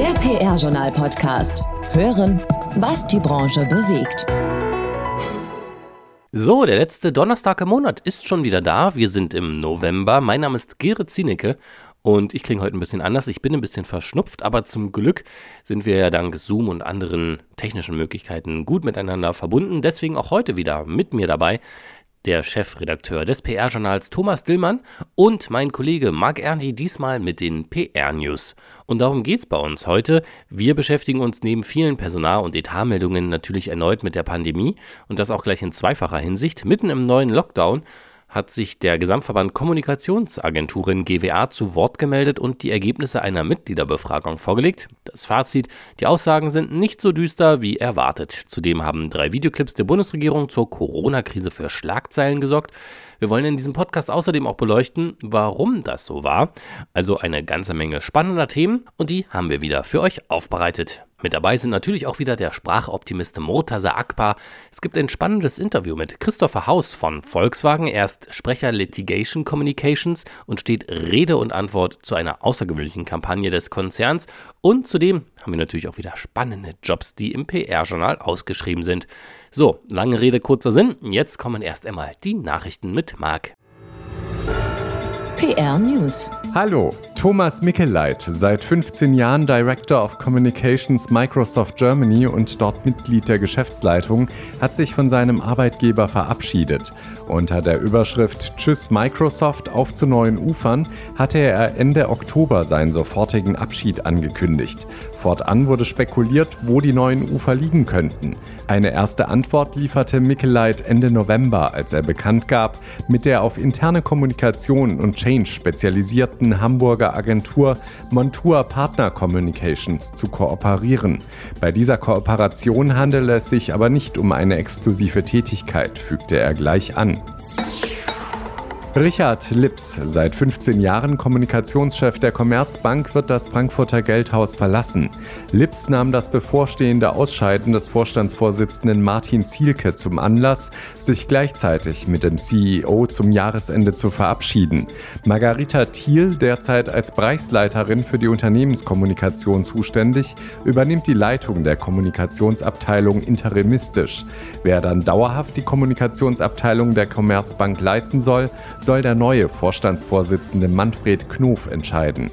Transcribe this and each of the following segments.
Der PR-Journal-Podcast. Hören, was die Branche bewegt. So, der letzte Donnerstag im Monat ist schon wieder da. Wir sind im November. Mein Name ist Gerrit Zienecke und ich klinge heute ein bisschen anders. Ich bin ein bisschen verschnupft, aber zum Glück sind wir ja dank Zoom und anderen technischen Möglichkeiten gut miteinander verbunden. Deswegen auch heute wieder mit mir dabei der Chefredakteur des PR-Journals Thomas Dillmann und mein Kollege Marc Erni diesmal mit den PR-News. Und darum geht's bei uns heute. Wir beschäftigen uns neben vielen Personal- und Etatmeldungen natürlich erneut mit der Pandemie und das auch gleich in zweifacher Hinsicht. Mitten im neuen Lockdown hat sich der Gesamtverband Kommunikationsagenturen GWA zu Wort gemeldet und die Ergebnisse einer Mitgliederbefragung vorgelegt. Das Fazit, die Aussagen sind nicht so düster wie erwartet. Zudem haben drei Videoclips der Bundesregierung zur Corona-Krise für Schlagzeilen gesorgt. Wir wollen in diesem Podcast außerdem auch beleuchten, warum das so war. Also eine ganze Menge spannender Themen und die haben wir wieder für euch aufbereitet. Mit dabei sind natürlich auch wieder der Sprachoptimist Murtaza Akbar. Es gibt ein spannendes Interview mit Christopher Haus von Volkswagen. Er ist Sprecher Litigation Communications und steht Rede und Antwort zu einer außergewöhnlichen Kampagne des Konzerns. Und zudem haben wir natürlich auch wieder spannende Jobs, die im PR-Journal ausgeschrieben sind. So, lange Rede, kurzer Sinn. Jetzt kommen erst einmal die Nachrichten mit Marc. PR News. Hallo, Thomas Mickeleit, seit 15 Jahren Director of Communications Microsoft Germany und dort Mitglied der Geschäftsleitung, hat sich von seinem Arbeitgeber verabschiedet. Unter der Überschrift Tschüss Microsoft auf zu neuen Ufern hatte er Ende Oktober seinen sofortigen Abschied angekündigt. Fortan wurde spekuliert, wo die neuen Ufer liegen könnten. Eine erste Antwort lieferte Mickeleit Ende November, als er bekannt gab, mit der auf interne Kommunikation und Change spezialisierten Hamburger Agentur Montour Partner Communications zu kooperieren. Bei dieser Kooperation handele es sich aber nicht um eine exklusive Tätigkeit, fügte er gleich an. Richard Lips, seit 15 Jahren Kommunikationschef der Commerzbank, wird das Frankfurter Geldhaus verlassen. Lips nahm das bevorstehende Ausscheiden des Vorstandsvorsitzenden Martin Zielke zum Anlass, sich gleichzeitig mit dem CEO zum Jahresende zu verabschieden. Margarita Thiel, derzeit als Bereichsleiterin für die Unternehmenskommunikation zuständig, übernimmt die Leitung der Kommunikationsabteilung interimistisch. Wer dann dauerhaft die Kommunikationsabteilung der Commerzbank leiten soll, soll der neue Vorstandsvorsitzende Manfred Knof entscheiden.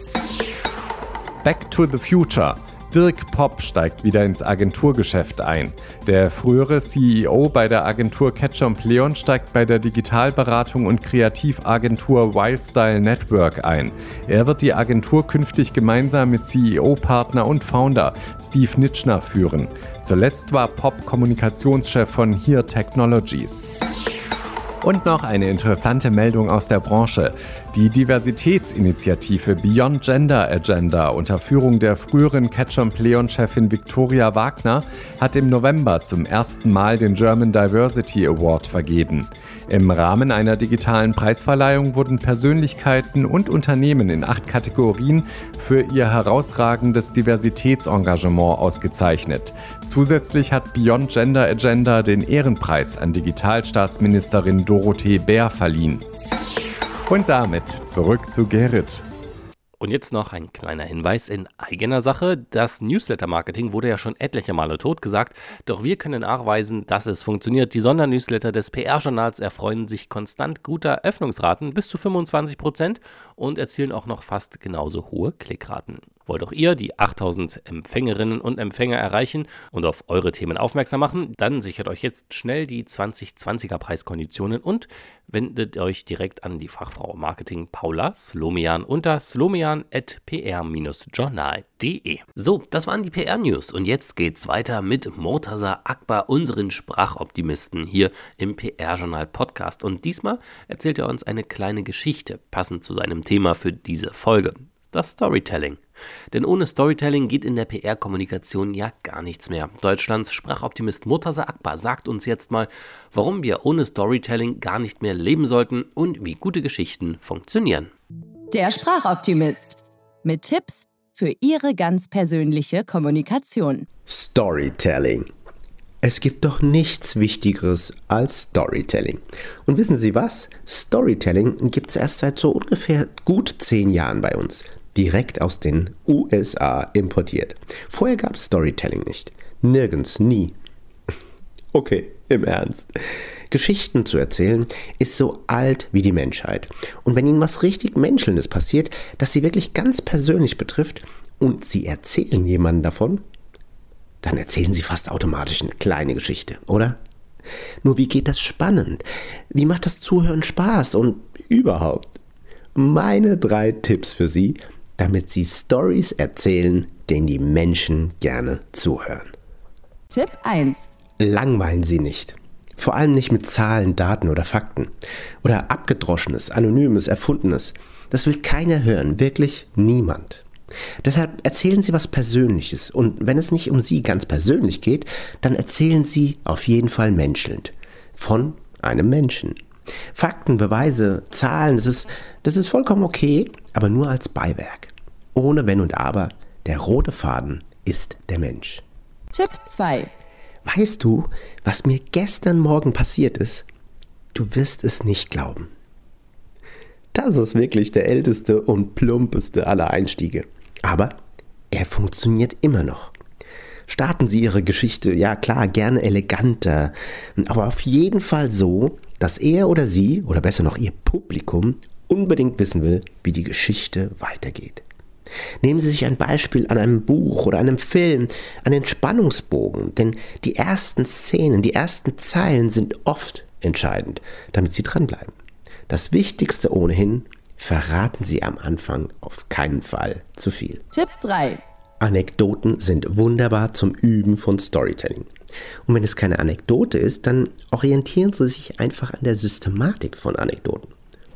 Back to the Future. Dirk Popp steigt wieder ins Agenturgeschäft ein. Der frühere CEO bei der Agentur Ketchum Leon steigt bei der Digitalberatung und Kreativagentur Wildstyle Network ein. Er wird die Agentur künftig gemeinsam mit CEO-Partner und Founder Steve Nitschner führen. Zuletzt war Popp Kommunikationschef von Here Technologies. Und noch eine interessante Meldung aus der Branche. Die Diversitätsinitiative Beyond Gender Agenda unter Führung der früheren Ketchum Pleon-Chefin Victoria Wagner hat im November zum ersten Mal den German Diversity Award vergeben. Im Rahmen einer digitalen Preisverleihung wurden Persönlichkeiten und Unternehmen in acht Kategorien für ihr herausragendes Diversitätsengagement ausgezeichnet. Zusätzlich hat Beyond Gender Agenda den Ehrenpreis an Digitalstaatsministerin Dorothee Bär verliehen. Und damit zurück zu Gerrit. Und jetzt noch ein kleiner Hinweis in eigener Sache. Das Newsletter-Marketing wurde ja schon etliche Male totgesagt, doch wir können nachweisen, dass es funktioniert. Die Sondernewsletter des PR-Journals erfreuen sich konstant guter Öffnungsraten, bis zu 25 Prozent und erzielen auch noch fast genauso hohe Klickraten. Wollt auch ihr die 8000 Empfängerinnen und Empfänger erreichen und auf eure Themen aufmerksam machen? Dann sichert euch jetzt schnell die 2020er Preiskonditionen und wendet euch direkt an die Fachfrau Marketing Paula Slomian unter slomian.pr-journal.de. So, das waren die PR-News und jetzt geht's weiter mit Murtaza Akbar, unseren Sprachoptimisten hier im PR-Journal Podcast. Und diesmal erzählt er uns eine kleine Geschichte, passend zu seinem Thema für diese Folge das Storytelling. Denn ohne Storytelling geht in der PR-Kommunikation ja gar nichts mehr. Deutschlands Sprachoptimist Murtaza Akbar sagt uns jetzt mal, warum wir ohne Storytelling gar nicht mehr leben sollten und wie gute Geschichten funktionieren. Der Sprachoptimist mit Tipps für Ihre ganz persönliche Kommunikation. Storytelling. Es gibt doch nichts Wichtigeres als Storytelling. Und wissen Sie was? Storytelling gibt es erst seit so ungefähr gut zehn Jahren bei uns. direkt aus den USA importiert. Vorher gab es Storytelling nicht. Nirgends, nie. Okay, im Ernst. Geschichten zu erzählen ist so alt wie die Menschheit. Und wenn Ihnen was richtig Menschelndes passiert, das Sie wirklich ganz persönlich betrifft und Sie erzählen jemanden davon, dann erzählen Sie fast automatisch eine kleine Geschichte, oder? Nur wie geht das spannend? Wie macht das Zuhören Spaß und überhaupt? Meine drei Tipps für Sie, damit Sie Stories erzählen, denen die Menschen gerne zuhören. Tipp 1. Langweilen Sie nicht. Vor allem nicht mit Zahlen, Daten oder Fakten. Oder abgedroschenes, anonymes, erfundenes. Das will keiner hören, wirklich niemand. Deshalb erzählen Sie was Persönliches und wenn es nicht um Sie ganz persönlich geht, dann erzählen Sie auf jeden Fall menschelnd. Von einem Menschen. Fakten, Beweise, Zahlen, das ist, das ist vollkommen okay, aber nur als Beiwerk. Ohne Wenn und Aber. Der rote Faden ist der Mensch. Tipp 2. Weißt du, was mir gestern Morgen passiert ist? Du wirst es nicht glauben. Das ist wirklich der älteste und plumpeste aller Einstiege. Aber er funktioniert immer noch. Starten Sie Ihre Geschichte, ja klar, gerne eleganter, aber auf jeden Fall so, dass er oder sie, oder besser noch Ihr Publikum, unbedingt wissen will, wie die Geschichte weitergeht. Nehmen Sie sich ein Beispiel an einem Buch oder einem Film, an den Spannungsbogen, denn die ersten Szenen, die ersten Zeilen sind oft entscheidend, damit Sie dranbleiben. Das Wichtigste ohnehin, verraten Sie am Anfang auf keinen Fall zu viel. Tipp 3. Anekdoten sind wunderbar zum Üben von Storytelling. Und wenn es keine Anekdote ist, dann orientieren Sie sich einfach an der Systematik von Anekdoten.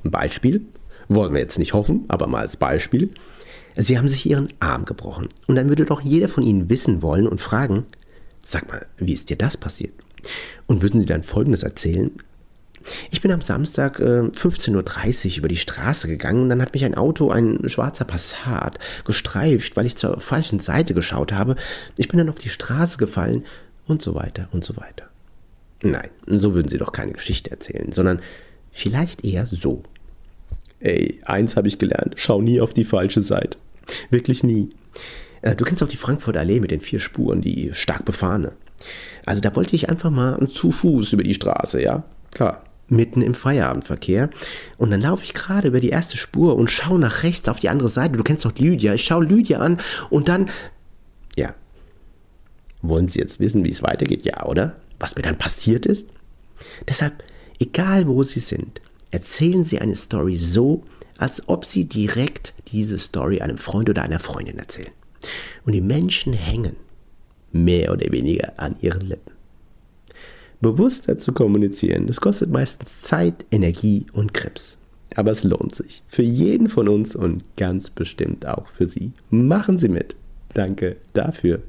Ein Beispiel, wollen wir jetzt nicht hoffen, aber mal als Beispiel. Sie haben sich Ihren Arm gebrochen. Und dann würde doch jeder von Ihnen wissen wollen und fragen, sag mal, wie ist dir das passiert? Und würden Sie dann Folgendes erzählen? Ich bin am Samstag äh, 15.30 Uhr über die Straße gegangen und dann hat mich ein Auto, ein schwarzer Passat, gestreift, weil ich zur falschen Seite geschaut habe. Ich bin dann auf die Straße gefallen und so weiter und so weiter. Nein, so würden Sie doch keine Geschichte erzählen, sondern vielleicht eher so. Ey, eins habe ich gelernt, schau nie auf die falsche Seite. Wirklich nie. Äh, du kennst auch die Frankfurter Allee mit den vier Spuren, die stark befahrene. Also da wollte ich einfach mal zu Fuß über die Straße, ja? Klar, mitten im Feierabendverkehr. Und dann laufe ich gerade über die erste Spur und schaue nach rechts auf die andere Seite. Du kennst doch Lydia. Ich schaue Lydia an und dann. Ja. Wollen Sie jetzt wissen, wie es weitergeht? Ja, oder? Was mir dann passiert ist? Deshalb, egal wo Sie sind, erzählen Sie eine Story so, als ob Sie direkt diese Story einem Freund oder einer Freundin erzählen. Und die Menschen hängen mehr oder weniger an ihren Lippen. Bewusster zu kommunizieren, das kostet meistens Zeit, Energie und Krebs. Aber es lohnt sich. Für jeden von uns und ganz bestimmt auch für Sie. Machen Sie mit. Danke dafür.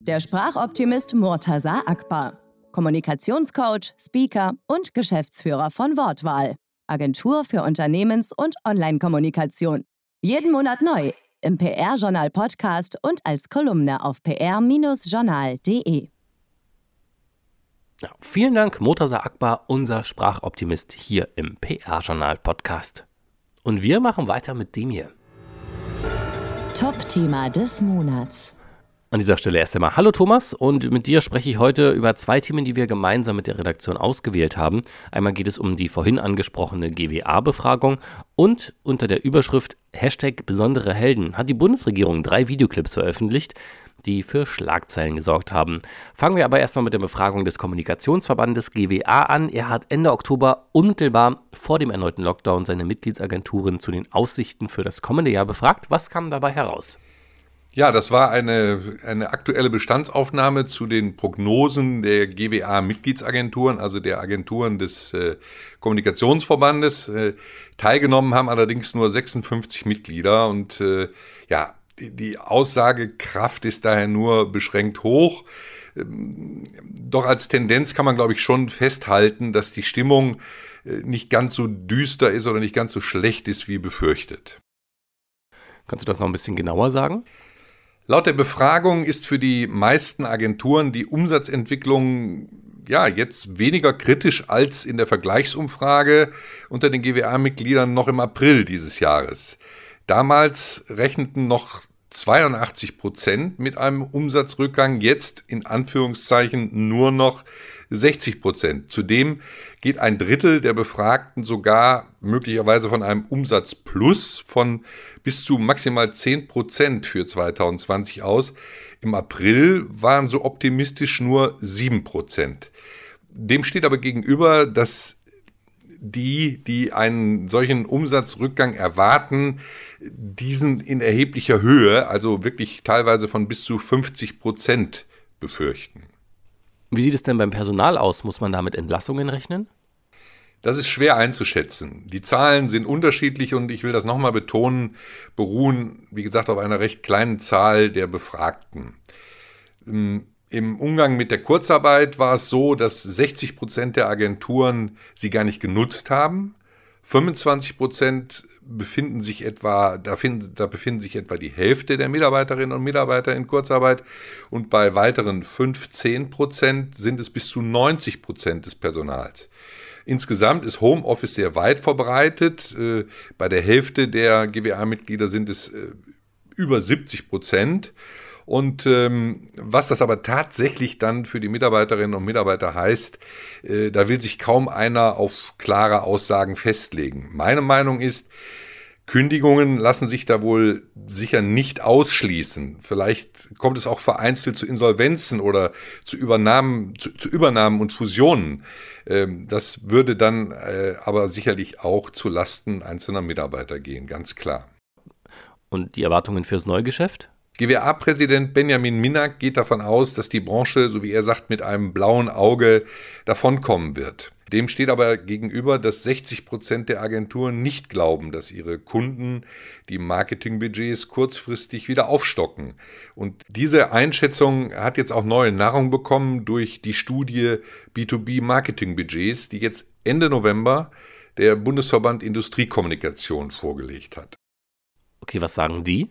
Der Sprachoptimist Murtaza Akbar. Kommunikationscoach, Speaker und Geschäftsführer von Wortwahl. Agentur für Unternehmens- und Online-Kommunikation. Jeden Monat neu im PR-Journal Podcast und als Kolumne auf pr-journal.de. Ja, vielen Dank, Murtaza Akbar, unser Sprachoptimist hier im PR-Journal Podcast. Und wir machen weiter mit dem hier. Top-Thema des Monats. An dieser Stelle erst einmal Hallo Thomas und mit dir spreche ich heute über zwei Themen, die wir gemeinsam mit der Redaktion ausgewählt haben. Einmal geht es um die vorhin angesprochene GWA-Befragung und unter der Überschrift Hashtag besondere Helden hat die Bundesregierung drei Videoclips veröffentlicht, die für Schlagzeilen gesorgt haben. Fangen wir aber erstmal mit der Befragung des Kommunikationsverbandes GWA an. Er hat Ende Oktober unmittelbar vor dem erneuten Lockdown seine Mitgliedsagenturen zu den Aussichten für das kommende Jahr befragt. Was kam dabei heraus? Ja, das war eine, eine aktuelle Bestandsaufnahme zu den Prognosen der GWA-Mitgliedsagenturen, also der Agenturen des äh, Kommunikationsverbandes. Äh, teilgenommen haben allerdings nur 56 Mitglieder und äh, ja, die, die Aussagekraft ist daher nur beschränkt hoch. Ähm, doch als Tendenz kann man, glaube ich, schon festhalten, dass die Stimmung äh, nicht ganz so düster ist oder nicht ganz so schlecht ist wie befürchtet. Kannst du das noch ein bisschen genauer sagen? Laut der Befragung ist für die meisten Agenturen die Umsatzentwicklung ja jetzt weniger kritisch als in der Vergleichsumfrage unter den GWA-Mitgliedern noch im April dieses Jahres. Damals rechneten noch 82 Prozent mit einem Umsatzrückgang, jetzt in Anführungszeichen nur noch 60 Prozent. Zudem geht ein Drittel der Befragten sogar möglicherweise von einem Umsatzplus von bis zu maximal 10 Prozent für 2020 aus. Im April waren so optimistisch nur 7 Prozent. Dem steht aber gegenüber, dass die, die einen solchen Umsatzrückgang erwarten, diesen in erheblicher Höhe, also wirklich teilweise von bis zu 50 Prozent befürchten. Wie sieht es denn beim Personal aus? Muss man da mit Entlassungen rechnen? Das ist schwer einzuschätzen. Die Zahlen sind unterschiedlich und ich will das nochmal betonen, beruhen, wie gesagt, auf einer recht kleinen Zahl der Befragten. Im Umgang mit der Kurzarbeit war es so, dass 60 Prozent der Agenturen sie gar nicht genutzt haben. 25 Prozent befinden sich etwa, da, finden, da befinden sich etwa die Hälfte der Mitarbeiterinnen und Mitarbeiter in Kurzarbeit und bei weiteren 15 Prozent sind es bis zu 90 Prozent des Personals. Insgesamt ist Homeoffice sehr weit verbreitet. Äh, bei der Hälfte der GWA-Mitglieder sind es äh, über 70 Prozent. Und ähm, was das aber tatsächlich dann für die Mitarbeiterinnen und Mitarbeiter heißt, äh, da will sich kaum einer auf klare Aussagen festlegen. Meine Meinung ist, Kündigungen lassen sich da wohl sicher nicht ausschließen. Vielleicht kommt es auch vereinzelt zu Insolvenzen oder zu Übernahmen, zu, zu Übernahmen und Fusionen. Ähm, das würde dann äh, aber sicherlich auch zu Lasten einzelner Mitarbeiter gehen, ganz klar. Und die Erwartungen fürs Neugeschäft? GWA-Präsident Benjamin Minak geht davon aus, dass die Branche, so wie er sagt, mit einem blauen Auge davonkommen wird. Dem steht aber gegenüber, dass 60 Prozent der Agenturen nicht glauben, dass ihre Kunden die Marketingbudgets kurzfristig wieder aufstocken. Und diese Einschätzung hat jetzt auch neue Nahrung bekommen durch die Studie B2B Marketingbudgets, die jetzt Ende November der Bundesverband Industriekommunikation vorgelegt hat. Okay, was sagen die?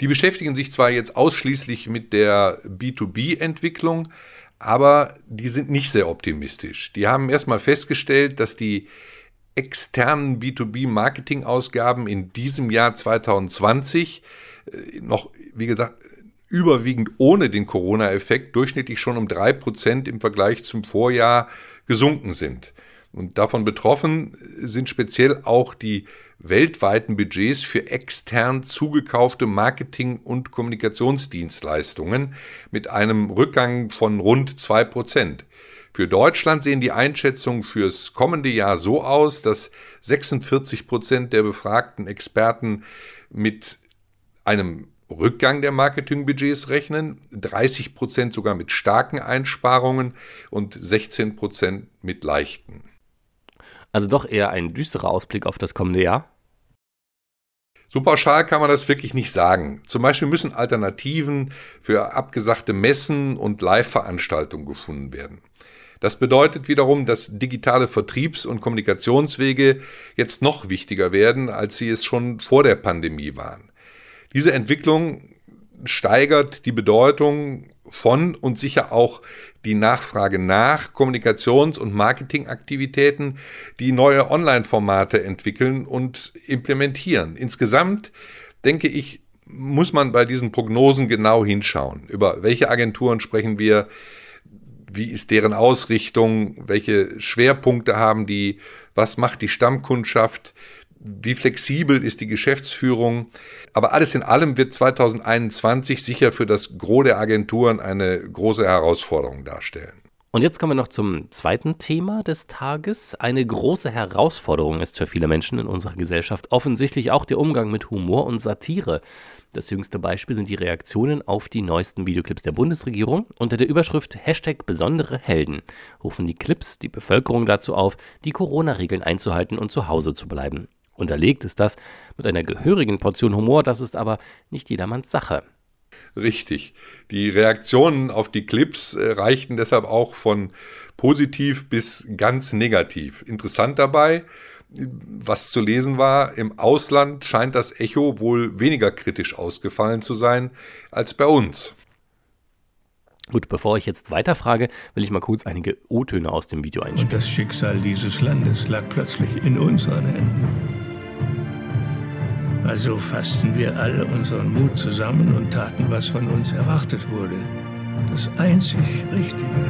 Die beschäftigen sich zwar jetzt ausschließlich mit der B2B-Entwicklung, aber die sind nicht sehr optimistisch. Die haben erstmal festgestellt, dass die externen B2B-Marketing-Ausgaben in diesem Jahr 2020 äh, noch, wie gesagt, überwiegend ohne den Corona-Effekt durchschnittlich schon um drei Prozent im Vergleich zum Vorjahr gesunken sind. Und davon betroffen sind speziell auch die weltweiten Budgets für extern zugekaufte Marketing- und Kommunikationsdienstleistungen mit einem Rückgang von rund zwei Prozent. Für Deutschland sehen die Einschätzungen fürs kommende Jahr so aus, dass 46 Prozent der befragten Experten mit einem Rückgang der Marketingbudgets rechnen, 30 Prozent sogar mit starken Einsparungen und 16 Prozent mit leichten. Also doch eher ein düsterer Ausblick auf das kommende Jahr? So pauschal kann man das wirklich nicht sagen. Zum Beispiel müssen Alternativen für abgesagte Messen und Live-Veranstaltungen gefunden werden. Das bedeutet wiederum, dass digitale Vertriebs- und Kommunikationswege jetzt noch wichtiger werden, als sie es schon vor der Pandemie waren. Diese Entwicklung steigert die Bedeutung von und sicher auch die Nachfrage nach Kommunikations- und Marketingaktivitäten, die neue Online-Formate entwickeln und implementieren. Insgesamt denke ich, muss man bei diesen Prognosen genau hinschauen. Über welche Agenturen sprechen wir? Wie ist deren Ausrichtung? Welche Schwerpunkte haben die? Was macht die Stammkundschaft? Wie flexibel ist die Geschäftsführung. Aber alles in allem wird 2021 sicher für das Gros der Agenturen eine große Herausforderung darstellen. Und jetzt kommen wir noch zum zweiten Thema des Tages. Eine große Herausforderung ist für viele Menschen in unserer Gesellschaft offensichtlich auch der Umgang mit Humor und Satire. Das jüngste Beispiel sind die Reaktionen auf die neuesten Videoclips der Bundesregierung. Unter der Überschrift Hashtag besondere Helden rufen die Clips die Bevölkerung dazu auf, die Corona-Regeln einzuhalten und zu Hause zu bleiben. Unterlegt ist das mit einer gehörigen Portion Humor, das ist aber nicht jedermanns Sache. Richtig. Die Reaktionen auf die Clips äh, reichten deshalb auch von positiv bis ganz negativ. Interessant dabei, was zu lesen war, im Ausland scheint das Echo wohl weniger kritisch ausgefallen zu sein als bei uns. Gut, bevor ich jetzt weiterfrage, will ich mal kurz einige O-Töne aus dem Video einspielen. Und das Schicksal dieses Landes lag plötzlich in unseren Händen. Also fassten wir alle unseren Mut zusammen und taten, was von uns erwartet wurde. Das einzig Richtige.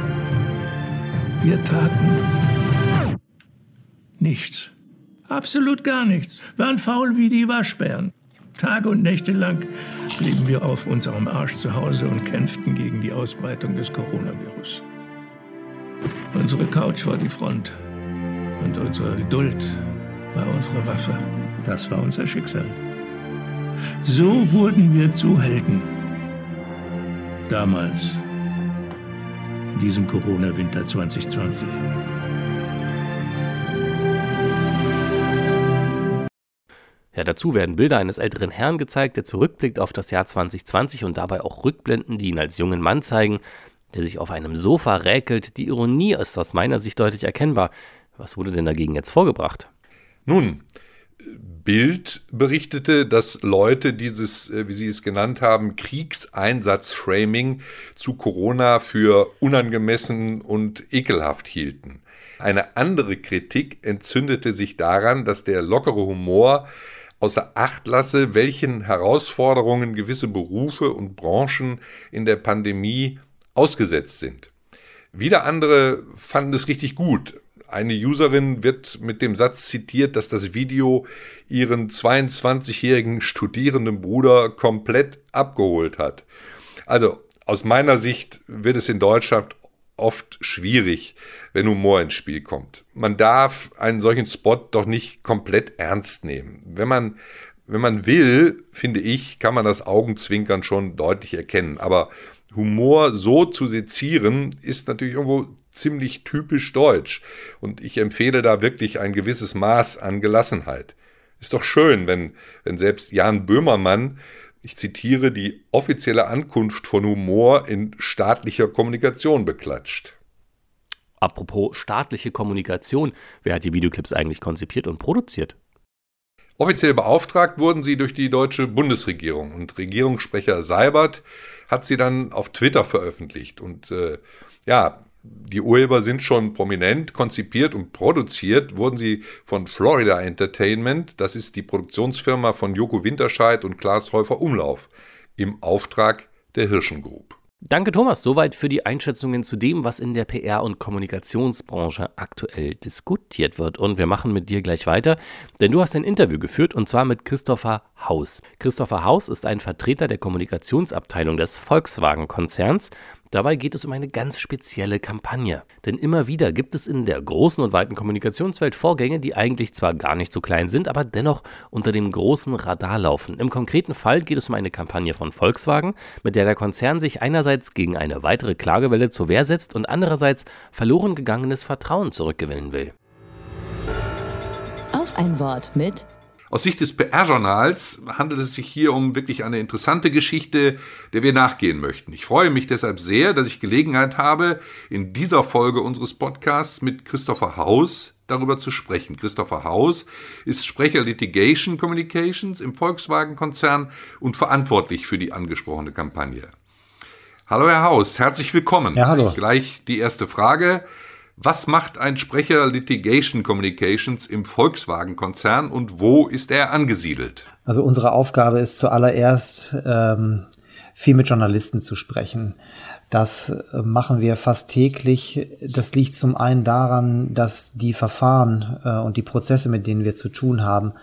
Wir taten nichts. Absolut gar nichts. Waren faul wie die Waschbären. Tage und Nächte lang blieben wir auf unserem Arsch zu Hause und kämpften gegen die Ausbreitung des Coronavirus. Unsere Couch war die Front und unsere Geduld war unsere Waffe. Das war unser Schicksal. So wurden wir zu Helden. Damals, in diesem Corona-Winter 2020. Ja, dazu werden Bilder eines älteren Herrn gezeigt, der zurückblickt auf das Jahr 2020 und dabei auch Rückblenden, die ihn als jungen Mann zeigen, der sich auf einem Sofa räkelt. Die Ironie ist aus meiner Sicht deutlich erkennbar. Was wurde denn dagegen jetzt vorgebracht? Nun, Bild berichtete, dass Leute dieses, äh, wie Sie es genannt haben, Kriegseinsatzframing zu Corona für unangemessen und ekelhaft hielten. Eine andere Kritik entzündete sich daran, dass der lockere Humor außer Acht lasse, welchen Herausforderungen gewisse Berufe und Branchen in der Pandemie ausgesetzt sind. Wieder andere fanden es richtig gut. Eine Userin wird mit dem Satz zitiert, dass das Video ihren 22-jährigen studierenden Bruder komplett abgeholt hat. Also aus meiner Sicht wird es in Deutschland oft schwierig, wenn Humor ins Spiel kommt. Man darf einen solchen Spot doch nicht komplett ernst nehmen. Wenn man, wenn man will, finde ich, kann man das Augenzwinkern schon deutlich erkennen. Aber Humor so zu sezieren, ist natürlich irgendwo ziemlich typisch deutsch. Und ich empfehle da wirklich ein gewisses Maß an Gelassenheit. Ist doch schön, wenn, wenn selbst Jan Böhmermann, ich zitiere, die offizielle Ankunft von Humor in staatlicher Kommunikation beklatscht. Apropos staatliche Kommunikation, wer hat die Videoclips eigentlich konzipiert und produziert? Offiziell beauftragt wurden sie durch die deutsche Bundesregierung und Regierungssprecher Seibert hat sie dann auf Twitter veröffentlicht. Und äh, ja, die Urheber sind schon prominent, konzipiert und produziert wurden sie von Florida Entertainment, das ist die Produktionsfirma von Joko Winterscheid und Klaas Häufer Umlauf, im Auftrag der Hirschen Group. Danke Thomas, soweit für die Einschätzungen zu dem, was in der PR- und Kommunikationsbranche aktuell diskutiert wird. Und wir machen mit dir gleich weiter, denn du hast ein Interview geführt und zwar mit Christopher Haus. Christopher Haus ist ein Vertreter der Kommunikationsabteilung des Volkswagen-Konzerns Dabei geht es um eine ganz spezielle Kampagne. Denn immer wieder gibt es in der großen und weiten Kommunikationswelt Vorgänge, die eigentlich zwar gar nicht so klein sind, aber dennoch unter dem großen Radar laufen. Im konkreten Fall geht es um eine Kampagne von Volkswagen, mit der der Konzern sich einerseits gegen eine weitere Klagewelle zur Wehr setzt und andererseits verloren gegangenes Vertrauen zurückgewinnen will. Auf ein Wort mit aus Sicht des PR-Journals handelt es sich hier um wirklich eine interessante Geschichte, der wir nachgehen möchten. Ich freue mich deshalb sehr, dass ich Gelegenheit habe, in dieser Folge unseres Podcasts mit Christopher Haus darüber zu sprechen. Christopher Haus ist Sprecher Litigation Communications im Volkswagen-Konzern und verantwortlich für die angesprochene Kampagne. Hallo Herr Haus, herzlich willkommen. Ja, hallo. Gleich die erste Frage. Was macht ein Sprecher Litigation Communications im Volkswagen-Konzern und wo ist er angesiedelt? Also unsere Aufgabe ist zuallererst, ähm, viel mit Journalisten zu sprechen. Das äh, machen wir fast täglich. Das liegt zum einen daran, dass die Verfahren äh, und die Prozesse, mit denen wir zu tun haben,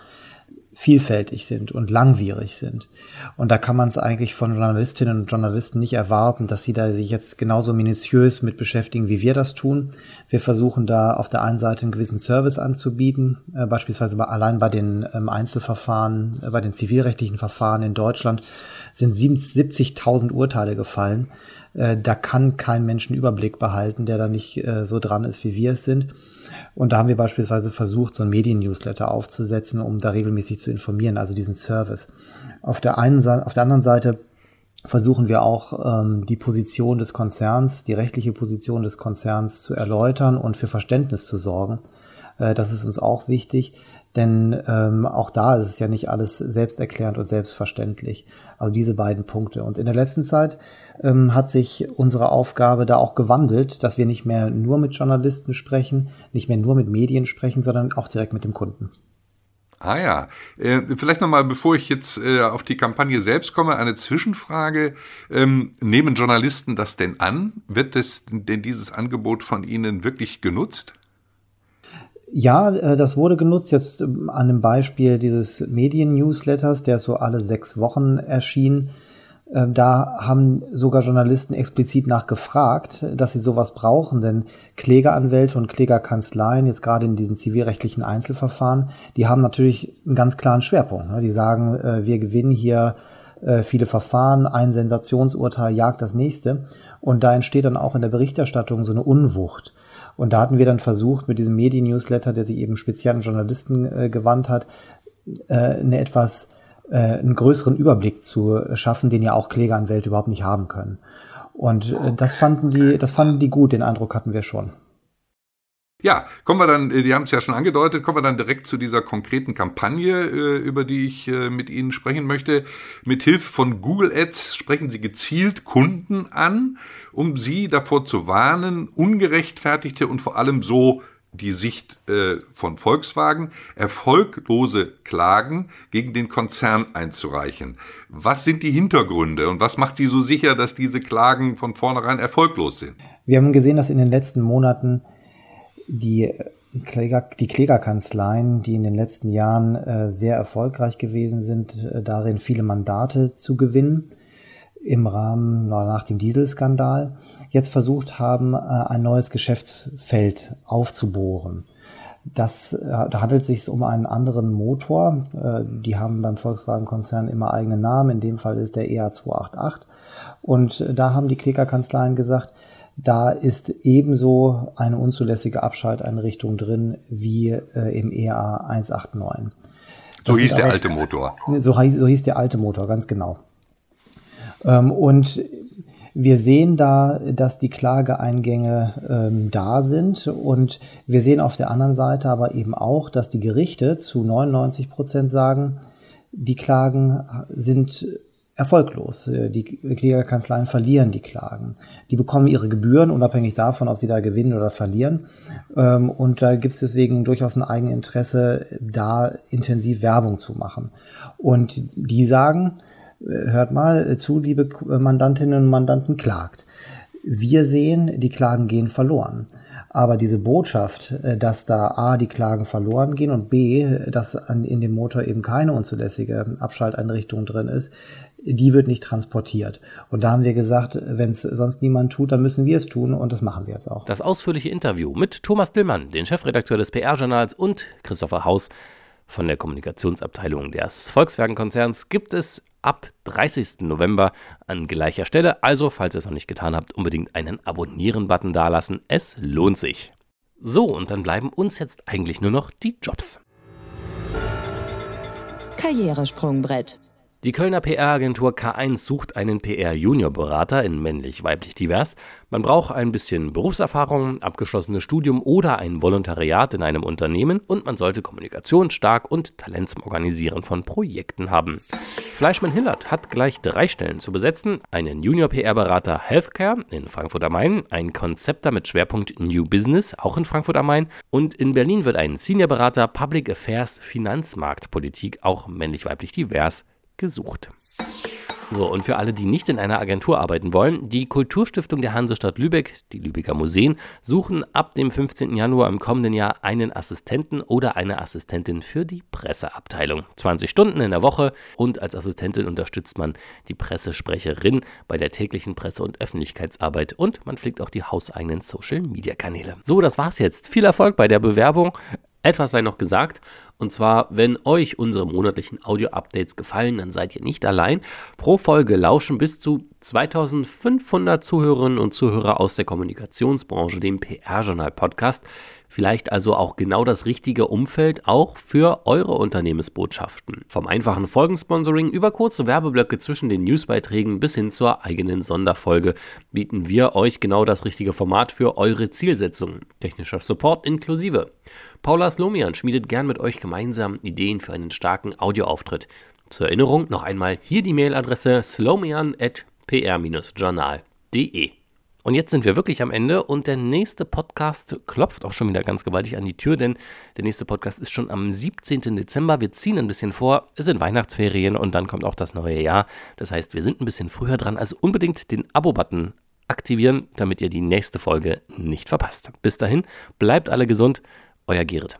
vielfältig sind und langwierig sind. Und da kann man es eigentlich von Journalistinnen und Journalisten nicht erwarten, dass sie da sich jetzt genauso minutiös mit beschäftigen, wie wir das tun. Wir versuchen da auf der einen Seite einen gewissen Service anzubieten, äh, beispielsweise bei, allein bei den ähm, Einzelverfahren, äh, bei den zivilrechtlichen Verfahren in Deutschland sind 70.000 Urteile gefallen. Äh, da kann kein Mensch einen Überblick behalten, der da nicht äh, so dran ist, wie wir es sind. Und da haben wir beispielsweise versucht, so ein Medien-Newsletter aufzusetzen, um da regelmäßig zu informieren, also diesen Service. Auf der einen Seite, auf der anderen Seite versuchen wir auch ähm, die Position des Konzerns, die rechtliche Position des Konzerns zu erläutern und für Verständnis zu sorgen. Äh, das ist uns auch wichtig, denn ähm, auch da ist es ja nicht alles selbsterklärend und selbstverständlich. Also diese beiden Punkte. Und in der letzten Zeit ähm, hat sich unsere Aufgabe da auch gewandelt, dass wir nicht mehr nur mit Journalisten sprechen, nicht mehr nur mit Medien sprechen, sondern auch direkt mit dem Kunden. Ah ja, äh, vielleicht nochmal, bevor ich jetzt äh, auf die Kampagne selbst komme, eine Zwischenfrage. Ähm, nehmen Journalisten das denn an? Wird das, denn dieses Angebot von Ihnen wirklich genutzt? Ja, äh, das wurde genutzt jetzt ähm, an dem Beispiel dieses Medien-Newsletters, der so alle sechs Wochen erschien. Ähm, da haben sogar Journalisten explizit nachgefragt, dass sie sowas brauchen, denn Klägeranwälte und Klägerkanzleien, jetzt gerade in diesen zivilrechtlichen Einzelverfahren, die haben natürlich einen ganz klaren Schwerpunkt. Ne? Die sagen, äh, wir gewinnen hier äh, viele Verfahren, ein Sensationsurteil jagt das nächste. Und da entsteht dann auch in der Berichterstattung so eine Unwucht. Und da hatten wir dann versucht, mit diesem Medien-Newsletter, der sich eben speziell an Journalisten äh, gewandt hat, äh, eine etwas äh, einen größeren Überblick zu schaffen, den ja auch Klägeranwälte überhaupt nicht haben können. Und äh, das fanden die, das fanden die gut, den Eindruck hatten wir schon. Ja, kommen wir dann, äh, die haben es ja schon angedeutet, kommen wir dann direkt zu dieser konkreten Kampagne, äh, über die ich äh, mit Ihnen sprechen möchte. Mit Hilfe von Google Ads sprechen Sie gezielt Kunden an, um sie davor zu warnen, ungerechtfertigte und vor allem so die Sicht von Volkswagen, erfolglose Klagen gegen den Konzern einzureichen. Was sind die Hintergründe und was macht Sie so sicher, dass diese Klagen von vornherein erfolglos sind? Wir haben gesehen, dass in den letzten Monaten die Kläger, die Klägerkanzleien, die in den letzten Jahren äh, sehr erfolgreich gewesen sind, äh, darin viele Mandate zu gewinnen im Rahmen nach dem Dieselskandal, jetzt versucht haben, äh, ein neues Geschäftsfeld aufzubohren. Das, äh, da handelt es sich um einen anderen Motor. Äh, die haben beim Volkswagen-Konzern immer eigene Namen. In dem Fall ist der EA288. Und äh, da haben die Klägerkanzleien gesagt, da ist ebenso eine unzulässige Abschalteinrichtung drin wie äh, im EA 189. Das so hieß der alte Motor. So, so, hieß der alte Motor, ganz genau. Ähm, und wir sehen da, dass die Klageeingänge ähm, da sind und wir sehen auf der anderen Seite aber eben auch, dass die Gerichte zu 99 Prozent sagen, die Klagen sind erfolglos. Äh, die Klägerkanzleien verlieren die Klagen. Die bekommen ihre Gebühren, unabhängig davon, ob sie da gewinnen oder verlieren. Ähm, und da gibt es deswegen durchaus ein Eigeninteresse, da intensiv Werbung zu machen. Und die sagen, äh, hört mal zu, liebe Mandantinnen und Mandanten, klagt. Wir sehen, die Klagen gehen verloren. Aber diese Botschaft, äh, dass da A, die Klagen verloren gehen und B, dass in dem Motor eben keine unzulässige Abschalteinrichtung drin ist, die wird nicht transportiert. Und da haben wir gesagt, wenn es sonst niemand tut, dann müssen wir es tun und das machen wir jetzt auch. Das ausführliche Interview mit Thomas Dillmann, den Chefredakteur des PR-Journals und Christopher Haus von der Kommunikationsabteilung des Volkswagen-Konzerns gibt es ab 30. November an gleicher Stelle. Also, falls ihr es noch nicht getan habt, unbedingt einen Abonnieren-Button dalassen. Es lohnt sich. So, und dann bleiben uns jetzt eigentlich nur noch die Jobs. Karrieresprungbrett. Die Kölner PR-Agentur K1 sucht einen PR-Juniorberater in männlich-weiblich divers. Man braucht ein bisschen Berufserfahrung, abgeschlossenes Studium oder ein Volontariat in einem Unternehmen und man sollte Kommunikation stark und Talent zum Organisieren von Projekten haben. Fleischmann-Hillert hat gleich drei Stellen zu besetzen: einen Junior-PR-Berater Healthcare in Frankfurt am Main, einen Konzepter mit Schwerpunkt New Business auch in Frankfurt am Main und in Berlin wird ein Senior-Berater Public Affairs Finanzmarktpolitik auch männlich-weiblich divers gesucht. So, und für alle, die nicht in einer Agentur arbeiten wollen, die Kulturstiftung der Hansestadt Lübeck, die Lübecker Museen, suchen ab dem 15. Januar im kommenden Jahr einen Assistenten oder eine Assistentin für die Presseabteilung. 20 Stunden in der Woche und als Assistentin unterstützt man die Pressesprecherin bei der täglichen Presse- und Öffentlichkeitsarbeit und man pflegt auch die hauseigenen Social-Media-Kanäle. So, das war's jetzt. Viel Erfolg bei der Bewerbung. Etwas sei noch gesagt, und zwar, wenn euch unsere monatlichen Audio-Updates gefallen, dann seid ihr nicht allein. Pro Folge lauschen bis zu 2500 Zuhörerinnen und Zuhörer aus der Kommunikationsbranche dem PR-Journal-Podcast. Vielleicht also auch genau das richtige Umfeld auch für eure Unternehmensbotschaften. Vom einfachen Folgensponsoring über kurze Werbeblöcke zwischen den Newsbeiträgen bis hin zur eigenen Sonderfolge bieten wir euch genau das richtige Format für eure Zielsetzungen. Technischer Support inklusive. Paula Slomian schmiedet gern mit euch gemeinsam Ideen für einen starken Audioauftritt. Zur Erinnerung noch einmal hier die Mailadresse slomian.pr-journal.de. Und jetzt sind wir wirklich am Ende und der nächste Podcast klopft auch schon wieder ganz gewaltig an die Tür, denn der nächste Podcast ist schon am 17. Dezember. Wir ziehen ein bisschen vor, es sind Weihnachtsferien und dann kommt auch das neue Jahr. Das heißt, wir sind ein bisschen früher dran, also unbedingt den Abo-Button aktivieren, damit ihr die nächste Folge nicht verpasst. Bis dahin, bleibt alle gesund, euer Gerrit.